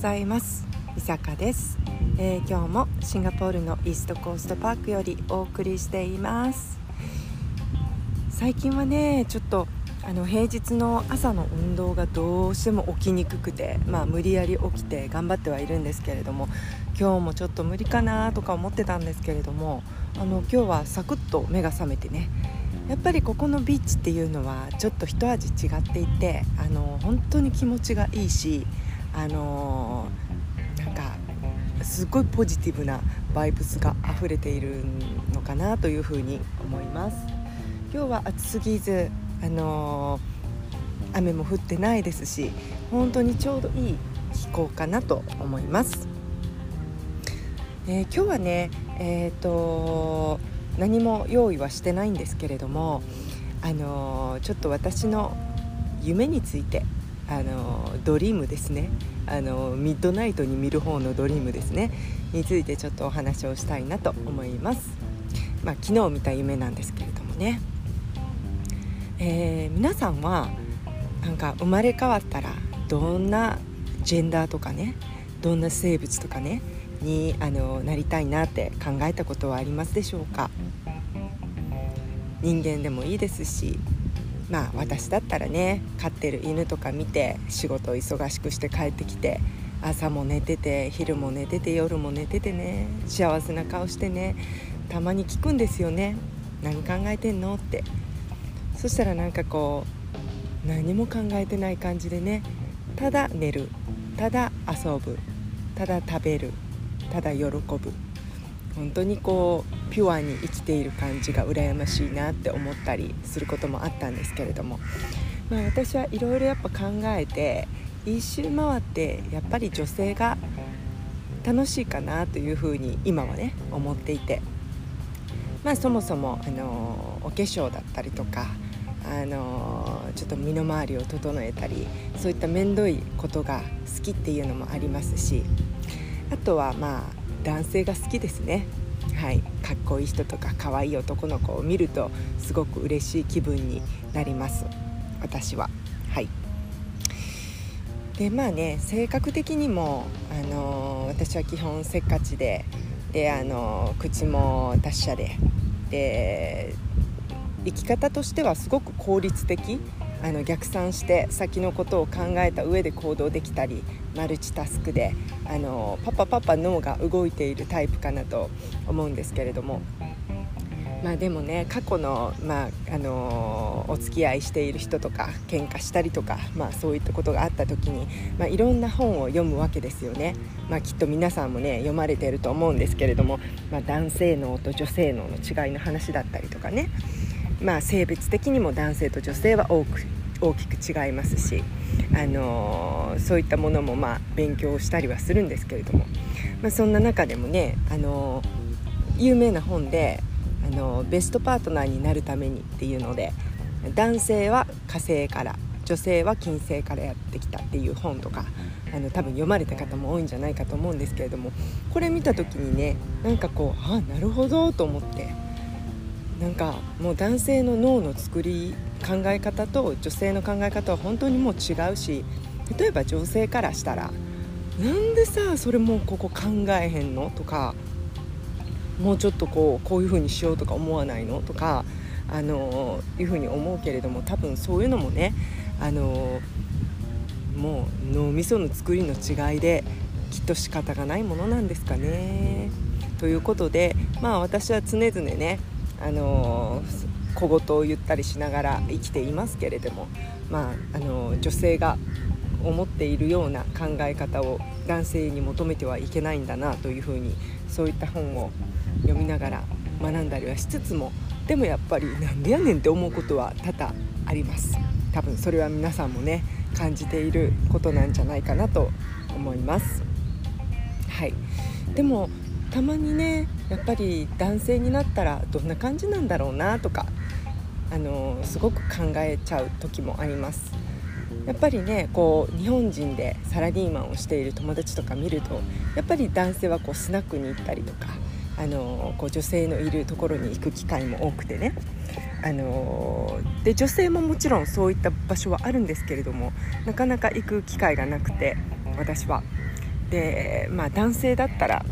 ざいます。伊坂です、えー、今日もシンガポールのイーストコーストパークよりお送りしています。最近はねちょっとあの平日の朝の運動がどうしても起きにくくて、まあ、無理やり起きて頑張ってはいるんですけれども今日もちょっと無理かなとか思ってたんですけれどもあの今日はサクッと目が覚めてねやっぱりここのビーチっていうのはちょっと一味違っていてあの本当に気持ちがいいしあのなんかすごいポジティブなバイブスが溢れているのかなというふうに思います。今日は暑すぎずあの雨も降ってないですし本当にちょうどいい気候かなと思います、えー、今日はねえっ、ー、と何も用意はしてないんですけれどもあのちょっと私の夢についてあのドリームですね。あのミッドナイトに見る方のドリームですね。についてちょっとお話をしたいなと思います、まあ、昨日見た夢なんですけれどもね、えー、皆さんはなんか生まれ変わったらどんなジェンダーとかねどんな生物とかねにあのなりたいなって考えたことはありますでしょうか？人間でもいいですしまあ私だったらね飼ってる犬とか見て仕事を忙しくして帰ってきて朝も寝てて昼も寝てて夜も寝ててね幸せな顔してねたまに聞くんですよね。何考えてんのって。そしたらなんかこう何も考えてない感じでねただ寝るただ遊ぶただ食べるただ喜ぶ。本当にこうピュアに生きている感じが羨ましいなって思ったりすることもあったんですけれども、まあ、私はいろいろやっぱ考えて一周回ってやっぱり女性が楽しいかなというふうに今はね思っていて、まあ、そもそもあのお化粧だったりとかあのちょっと身の回りを整えたりそういった面倒いことが好きっていうのもありますしあとはまあ男性が好きですね。はい。かっこいい人とか可愛い男の子を見るとすごく嬉しい気分になります。私は。はい。でまあね性格的にも、あのー、私は基本せっかちでで、あのー、口も達者でで生き方としてはすごく効率的あの逆算して先のことを考えた上で行動できたりマルチタスクであのパパパパ脳が動いているタイプかなと思うんですけれども。まあでもね過去の,、まあ、あのお付き合いしている人とか喧嘩したりとか、まあ、そういったことがあった時に、まあ、いろんな本を読むわけですよね、まあ、きっと皆さんもね読まれていると思うんですけれども、まあ、男性脳と女性脳の違いの話だったりとかねまあ、性別的にも男性と女性は多く大きく違いますし、あのー、そういったものもまあ勉強したりはするんですけれども、まあ、そんな中でもね、あのー、有名な本で、あのー、ベストパートナーになるためにっていうので男性は火星から女性は金星からやってきたっていう本とかあの多分読まれた方も多いんじゃないかと思うんですけれどもこれ見た時にねなんかこうあなるほどと思って。なんかもう男性の脳の作り考え方と女性の考え方は本当にもう違うし例えば女性からしたらなんでさそれもうここ考えへんのとかもうちょっとこうこういう風にしようとか思わないのとかあのいう風に思うけれども多分そういうのもねあのもう脳みその作りの違いできっと仕方がないものなんですかね。ということでまあ私は常々ねあの小言を言ったりしながら生きていますけれども、まあ、あの女性が思っているような考え方を男性に求めてはいけないんだなというふうにそういった本を読みながら学んだりはしつつもでもやっぱりなんでやねんって思うことは多々あります。多分それは皆さんもね感じていることなんじゃないかなと思います。はい。でもたまにねやっぱり男性になったらどんな感じなんだろうなとかあのすごく考えちゃう時もあります。やっぱりねこう日本人でサラリーマンをしている友達とか見るとやっぱり男性はこうスナックに行ったりとかあのこう女性のいるところに行く機会も多くてね。あので女性ももちろんそういった場所はあるんですけれどもなかなか行く機会がなくて私は。でまあ男性だったら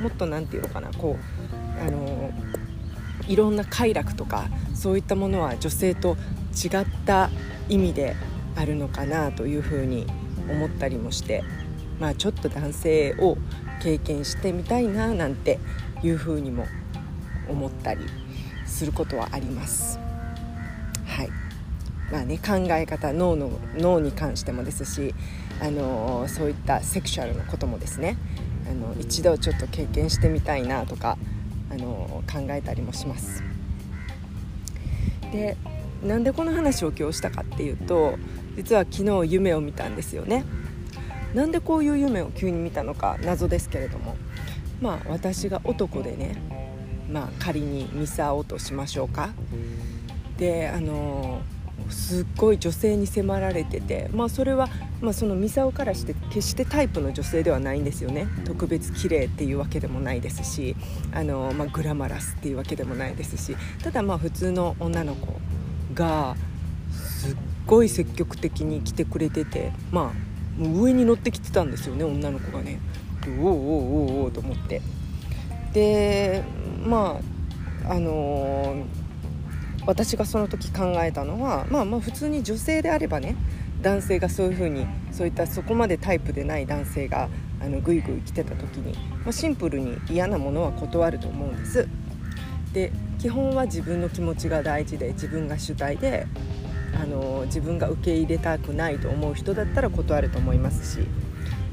もっと何て言うのかなこうあのいろんな快楽とかそういったものは女性と違った意味であるのかなというふうに思ったりもしてまあちょっと男性を経験してみたいななんていうふうにも思ったりすることはあります。はいまあね、考え方脳の脳に関してもですし、あのそういったセクシュアルなこともですねあの一度ちょっと経験してみたいなとか、あの考えたりもします。でなんでこの話を今日したかっていうと実は昨日夢を見たんですよね。なんでこういう夢を急に見たのか謎ですけれどもまあ私が男でねまあ仮にミサオとしましょうかであのすっごい女性に迫られてて、まあ、それは、まあ、そのミサオからして決してタイプの女性ではないんですよね特別綺麗っていうわけでもないですしあの、まあ、グラマラスっていうわけでもないですしただまあ普通の女の子がすっごい積極的に来てくれててまあもう上に乗ってきてたんですよね女の子がね。おおおおおと思ってでまああのー私がその時考えたのは、まあ、まあ普通に女性であればね男性がそういうふうにそういったそこまでタイプでない男性があのグイグイ来てた時に、まあ、シンプルに嫌なものは断ると思うんです。で基本は自分の気持ちが大事で自分が主体であの自分が受け入れたくないと思う人だったら断ると思いますし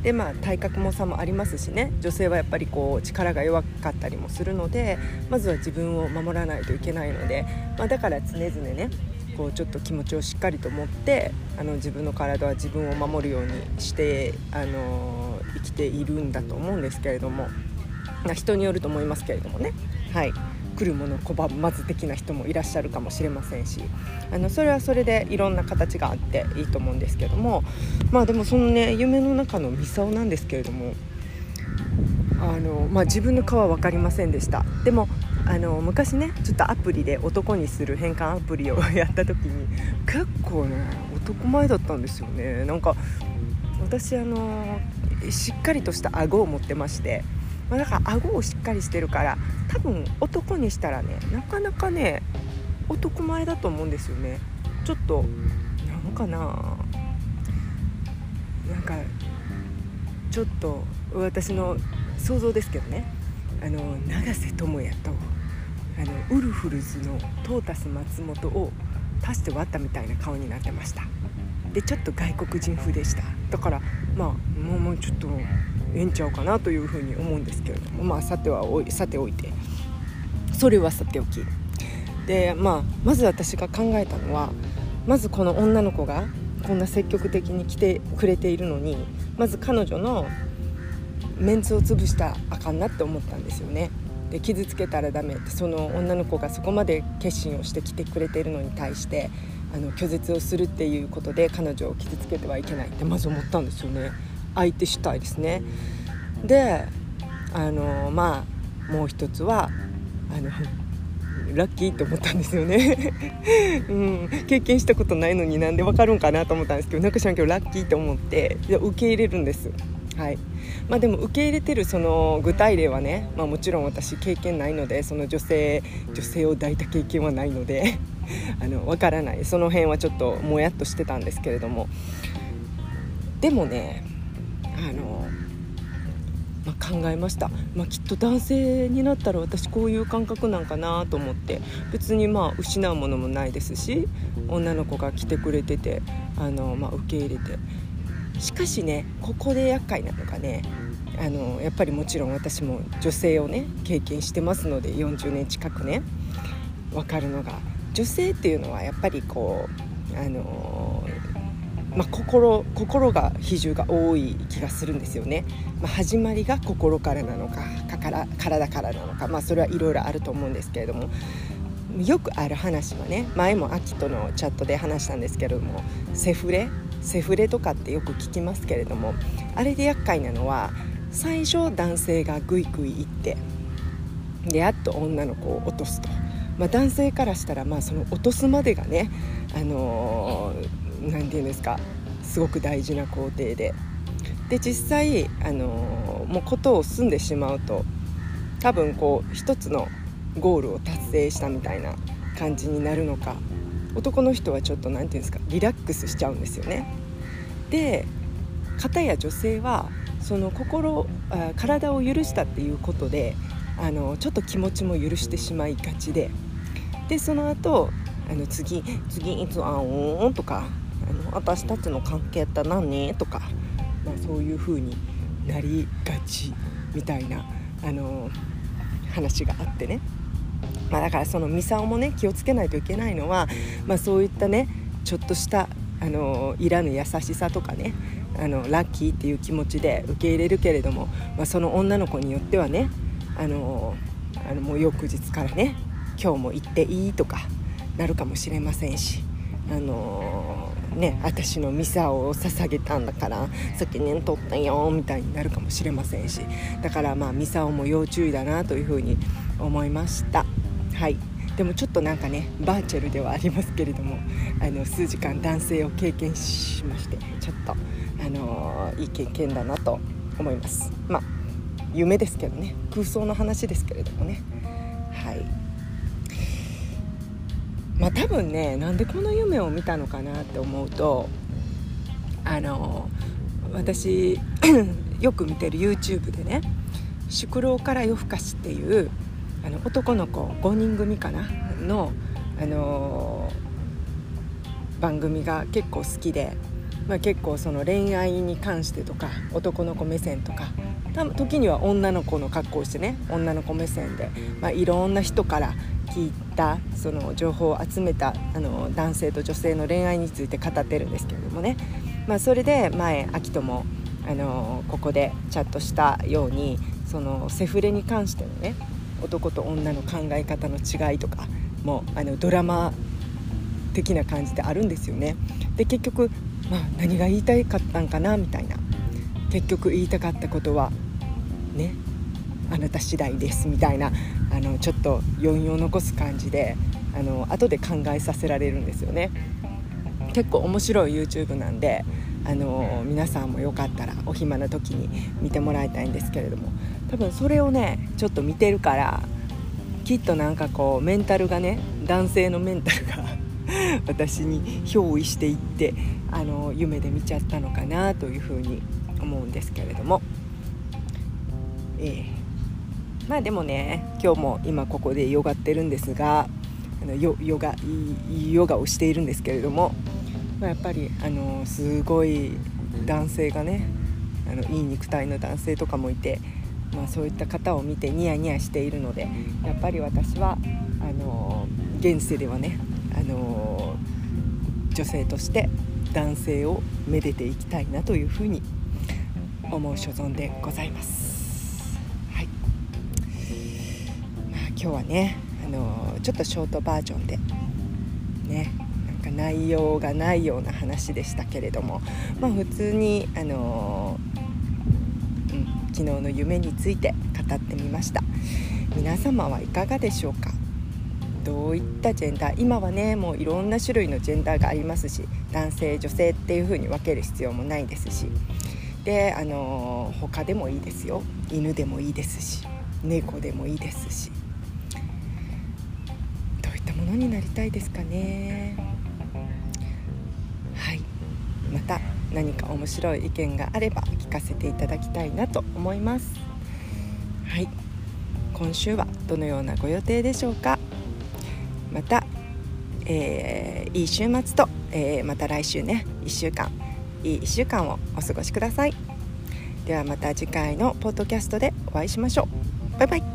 でまあ体格も差もありますしね。女性はやっぱりこう力が弱かったりもするのでまずは自分を守らないといけないので、まあ、だから常々ねこうちょっと気持ちをしっかりと持ってあの自分の体は自分を守るようにしてあの生きているんだと思うんですけれども。人によると思いますけれどもね。はい。来るもの拒まず的な人もいらっしゃるかもしれませんしあのそれはそれでいろんな形があっていいと思うんですけどもまあでもそのね夢の中のミサオなんですけれどもあの、まあ、自分の顔は分かりませんでした。でもあの昔ねちょっとアプリで男にする変換アプリをやった時に結構ね男前だったんですよね。なんか私あのしっかりとした顎を持ってましてまあ、だから顎をしっかりしてるから多分男にしたらねなかなかね男前だと思うんですよね。ちょっとなんかななんかちょっと私の想像ですけどね。あの永瀬智也とあのウルフルズのトータス松本を足して割ったみたいな顔になってました。でちょっと外国人風でした。だからまあもうもうちょっとええんちゃうかなというふうに思うんですけれどもまあさてはさておいて。それはさておき。でまあまず私が考えたのはまずこの女の子がこんな積極的に来てくれているのにまず彼女のメンツを潰したらあかんなって思ったんですよね。で傷つけたらダメってその女の子がそこまで決心をしてきてくれているのに対してあの拒絶をするっていうことで彼女を傷つけてはいけないってまず思ったんですよね。相手主体ですね。であのまあもう一つはあの ラッキーと思ったんですよね、うん、経験したことないのになんでわかるんかなと思ったんですけどなんか知らんけどラッキーと思って受け入れるんです。はい。まあ、でも受け入れてるその具体例はね、まあ、もちろん私経験ないのでその女性女性を抱いた経験はないので あの分からない。その辺はちょっともやっとしてたんですけれども。でもねあの、まあ、考えました、まあ、きっと男性になったら私こういう感覚なんかなと思って。別にまあ失うものもないですし女の子が来てくれててあの、まあ、受け入れて。しかしねここで厄介なのがねあのやっぱりもちろん私も女性をね経験してますので40年近くね分かるのが女性っていうのはやっぱりこうあのまあ、心心が比重が多い気がするんですよね、まあ、始まりが心からなのかかから体からなのか、まあ、それはいろいろあると思うんですけれども。よくある話はね前も秋とのチャットで話したんですけれどもセフレセフレとかってよく聞きますけれどもあれで厄介なのは最初男性がグイグイ行ってでやっと女の子を落とすと、まあ、男性からしたらまあその落とすまでがねあのー何て言うんですかすごく大事な工程でで実際あのもうことを済んでしまうと多分こう一つのゴールを達成したみたいな感じになるのか男の人はちょっと何て言うんですかリラックスしちゃうんですよね。で片や女性はその心あ体を許したっていうことであのちょっと気持ちも許してしまいがちででその後あの次次いつ会おうとかあの私たちの関係って何？とか、まあ、そういう風になりがちみたいなあの話があってね、まあ、だからそのミサオもね気をつけないといけないのは、まあ、そういったねちょっとしたあのいらぬ優しさとかねあのラッキーっていう気持ちで受け入れるけれども、まあ、その女の子によってはねあのあのもう翌日からね今日も行っていいとかなるかもしれませんしあのね私のミサを捧げたんだから責任取ったよみたいになるかもしれませんし。だからまあミサオも要注意だなというふうに思いました。はい。でもちょっとなんかねバーチャルではありますけれどもあの数時間男性を経験しましてちょっとあのいい経験だなと思います。まあ夢ですけどね。空想の話ですけれどもね。はいまあ多分ねなんでこの夢を見たのかなって思うとあの私 よく見てる YouTube でね「宿老から夜更かし」っていうあの男の子5人組かな？の、あの番組が結構好きでまあ、結構その恋愛に関してとか男の子目線とかた時には女の子の格好をしてね女の子目線で、まあ、いろんな人から聞いたその情報を集めたあの男性と女性の恋愛について語ってるんですけれどもね、まあ、それで前秋ともあのここでチャットしたようにそのセフレに関してのね男と女の考え方の違いとかもあのドラマ的な感じであるんですよね。で結局まあ、何が言いたかったんかなみたいな結局言いたかったことはねあなた次第ですみたいなあのちょっと余韻を残す感じであの後で考えさせられるんですよね。結構面白い YouTube なんであの皆さんもよかったらお暇な時に見てもらいたいんですけれども多分それをねちょっと見てるからきっとなんかこうメンタルがね男性のメンタルが 私に憑依していってあの夢で見ちゃったのかなというふうに思うんですけれども、えー、まあでもね今日も今ここでヨガってるんですがあのヨヨガヨガをしているんですけれども、まあ、やっぱりあのすごい男性がねあのいい肉体の男性とかもいて、まあ、そういった方を見てニヤニヤしているのでやっぱり私はあの現世ではねあの女性として男性をめでていきたいなというふうに思う所存でございます。今日はねあのちょっとショートバージョンでねなんか内容がないような話でしたけれども、まあ、普通にあの、うん、昨日の夢について語ってみました。皆様はいかがでしょうか？どういったジェンダー？今はねもういろんな種類のジェンダーがありますし男性女性っていう風に分ける必要もないですしであの他でもいいですよ。犬でもいいですし猫でもいいですしのになりたいですかね。はい。また何か面白い意見があれば聞かせていただきたいなと思います。はい。今週はどのようなご予定でしょうか。また、えー、いい週末と、えー、また来週ね。1週間。いい1週間をお過ごしください。ではまた次回のポッドキャストでお会いしましょう。バイバイ。